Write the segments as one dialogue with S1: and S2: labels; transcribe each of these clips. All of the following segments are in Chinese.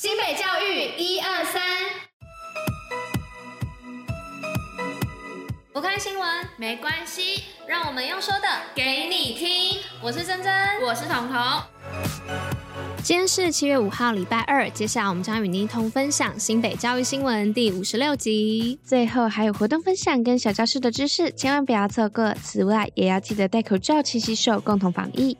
S1: 新北教育一二三，不看新闻没关系，让我们用说的给你听。我是珍珍，我是彤彤。今天是七月五号，礼拜二。接下来我们将与您一同分享新北教育新闻第五十六集。
S2: 最后还有活动分享跟小教室的知识，千万不要错过。此外，也要记得戴口罩、勤洗手，共同防疫。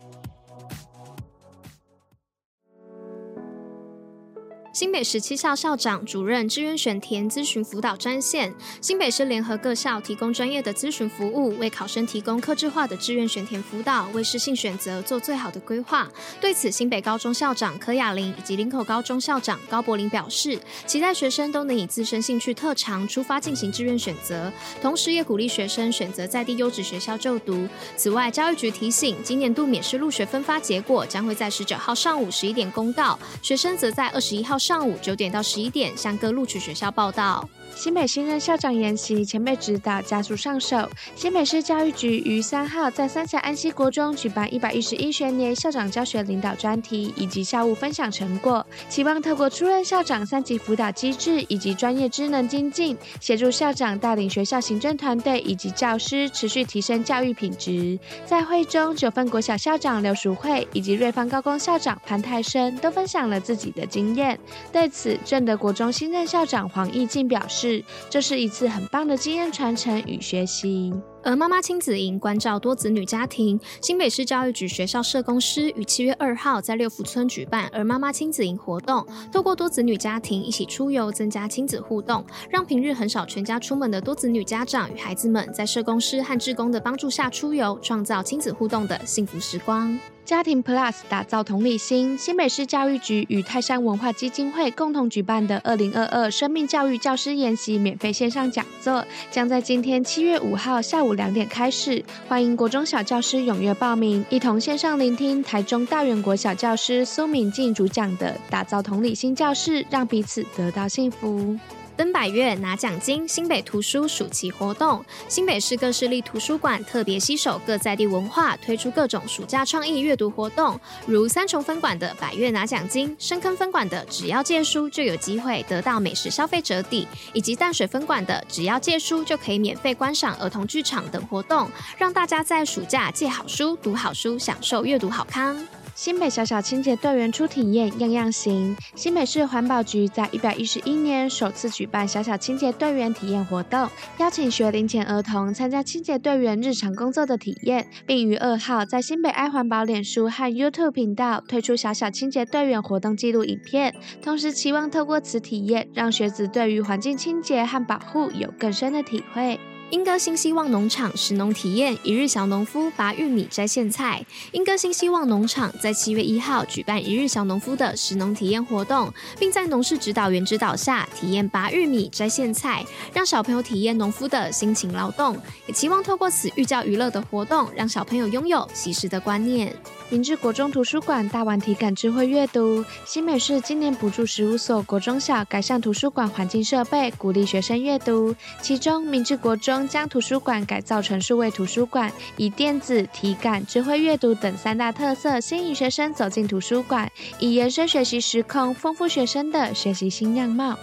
S1: 新北十七校校长、主任志愿选填咨询辅导专线，新北市联合各校提供专业的咨询服务，为考生提供客制化的志愿选填辅导，为适性选择做最好的规划。对此，新北高中校长柯雅玲以及林口高中校长高柏林表示，期待学生都能以自身兴趣特长出发进行志愿选择，同时也鼓励学生选择在地优质学校就读。此外，教育局提醒，今年度免试入学分发结果将会在十九号上午十一点公告，学生则在二十一号上午九点到十一点向各录取学校报到。
S2: 新北新任校长研习，前辈指导，加速上手。新北市教育局于三号在三峡安溪国中举办一百一十一学年校长教学领导专题以及校务分享成果，期望透过出任校长三级辅导机制以及专业职能精进，协助校长带领学校行政团队以及教师持续提升教育品质。在会中，九份国小校长刘淑慧以及瑞芳高工校长潘泰生都分享了自己的经验。对此，正德国中新任校长黄义进表示。是这是一次很棒的经验传承与学习。
S1: 而妈妈亲子营关照多子女家庭，新北市教育局学校社工师于七月二号在六福村举办儿妈妈亲子营活动，透过多子女家庭一起出游，增加亲子互动，让平日很少全家出门的多子女家长与孩子们，在社工师和志工的帮助下出游，创造亲子互动的幸福时光。
S2: 家庭 Plus 打造同理心，新北市教育局与泰山文化基金会共同举办的二零二二生命教育教师研习免费线上讲座，将在今天七月五号下午两点开始，欢迎国中小教师踊跃报名，一同线上聆听台中大园国小教师苏敏静主讲的“打造同理心教室，让彼此得到幸福”。
S1: 登百岳拿奖金，新北图书暑期活动，新北市各市立图书馆特别携手各在地文化，推出各种暑假创意阅读活动，如三重分馆的百岳拿奖金，深坑分馆的只要借书就有机会得到美食消费折抵，以及淡水分馆的只要借书就可以免费观赏儿童剧场等活动，让大家在暑假借好书、读好书，享受阅读好康。
S2: 新北小小清洁队员初体验样样行。新北市环保局在一百一十一年首次举办小小清洁队员体验活动，邀请学龄前儿童参加清洁队员日常工作的体验，并于二号在新北爱环保脸书和 YouTube 频道推出小小清洁队员活动记录影片，同时期望透过此体验，让学子对于环境清洁和保护有更深的体会。
S1: 英歌新希望农场食农体验，一日小农夫拔玉米摘苋菜。英歌新希望农场在七月一号举办一日小农夫的食农体验活动，并在农事指导员指导下体验拔玉米摘苋菜，让小朋友体验农夫的辛勤劳动。也期望透过此寓教于乐的活动，让小朋友拥有惜食的观念。
S2: 明治国中图书馆大玩体感智慧阅读，新北市今年补助十五所国中小改善图书馆环境设备，鼓励学生阅读。其中，明治国中将图书馆改造成数位图书馆，以电子、体感、智慧阅读等三大特色，吸引学生走进图书馆，以延伸学习时空，丰富学生的学习新样貌。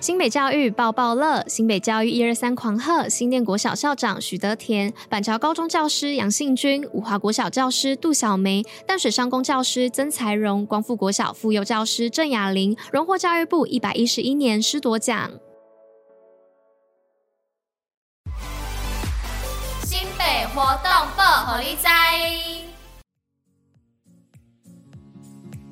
S1: 新北教育报报乐，新北教育一二三狂贺，新店国小校长许德田，板桥高中教师杨信军，五华国小教师杜小梅，淡水商工教师曾才荣，光复国小妇幼教师郑雅玲，荣获教育部一百一十一年师
S3: 铎奖。活动报，虎哩知。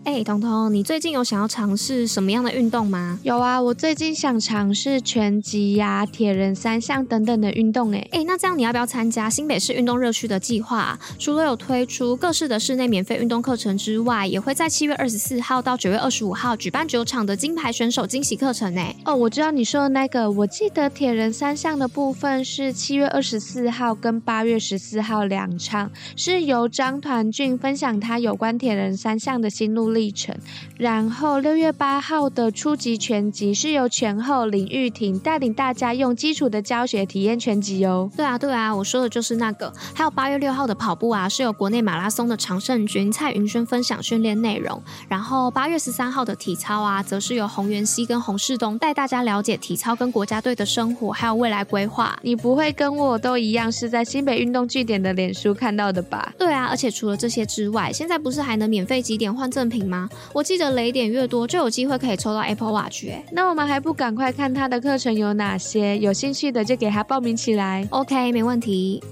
S1: 哎，彤彤，你最近有想要尝试什么样的运动吗？
S2: 有啊，我最近想尝试拳击呀、铁人三项等等的运动。哎，
S1: 哎，那这样你要不要参加新北市运动热区的计划？除了有推出各式的室内免费运动课程之外，也会在七月二十四号到九月二十五号举办九场的金牌选手惊喜课程。哎，
S2: 哦，我知道你说的那个，我记得铁人三项的部分是七月二十四号跟八月十四号两场，是由张团俊分享他有关铁人三项的心路历程。然后六月八号的初级拳击是由拳后林玉婷带领大家用基础的教学体验拳击哦。
S1: 对啊，对啊，我说的就是那个。还有八月六号的跑步啊，是由国内马拉松的常胜军蔡云轩分享训练内容。然后八月十三号的体操啊，则是由洪元熙跟洪世东带大家了解体操跟国家队的生活，还有未来规划。
S2: 你不会跟我都一样是在新北运动据点的脸书看到的吧？
S1: 对啊，而且除了这些之外，现在不是还能免费几点换赠品吗？我记得雷点越多，就有机会可以抽到 Apple Watch 欸。
S2: 那我们还不赶快看他的课程有哪些？有兴趣的就给他报名起来。
S1: OK，没问题。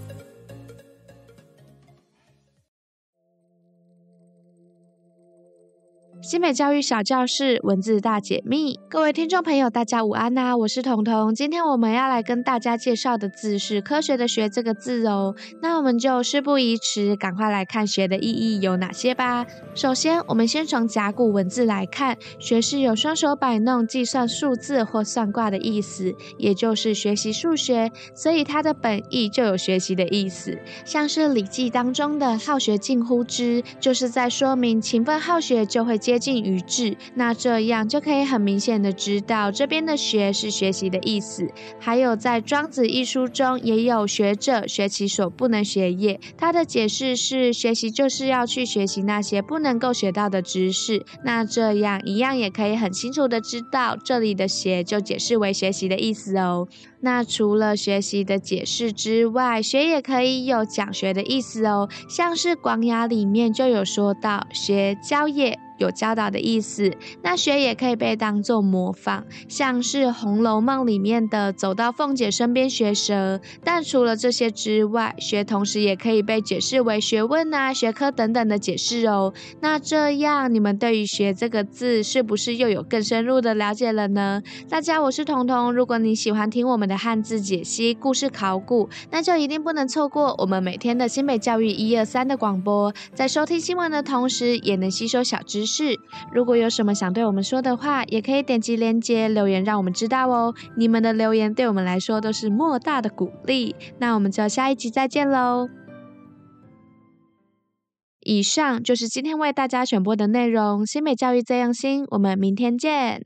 S2: 新美教育小教室文字大解密，各位听众朋友，大家午安呐、我是彤彤，今天我们要来跟大家介绍的字是“科学”的“学”这个字哦。那我们就事不宜迟，赶快来看“学”的意义有哪些吧。首先，我们先从甲骨文字来看，“学”是有双手摆弄、计算数字或算卦的意思，也就是学习数学，所以它的本意就有学习的意思。像是《礼记》当中的“好学近乎知”，就是在说明勤奋好学就会接。接近于智，那这样就可以很明显的知道这边的学是学习的意思。还有在《庄子》一书中也有学者学其所不能学也，他的解释是学习就是要去学习那些不能够学到的知识。那这样一样也可以很清楚的知道这里的学就解释为学习的意思哦。那除了学习的解释之外，学也可以有讲学的意思哦，像是《广雅》里面就有说到学教也。有教导的意思，那学也可以被当做模仿，像是《红楼梦》里面的走到凤姐身边学舌。但除了这些之外，学同时也可以被解释为学问啊、学科等等的解释哦。那这样，你们对于“学”这个字是不是又有更深入的了解了呢？大家，我是彤彤。如果你喜欢听我们的汉字解析、故事考古，那就一定不能错过我们每天的新北教育一二三的广播。在收听新闻的同时，也能吸收小知是，如果有什么想对我们说的话，也可以点击链接留言，让我们知道哦。你们的留言对我们来说都是莫大的鼓励。那我们就下一集再见喽。以上就是今天为大家选播的内容。新美教育这样新，我们明天见。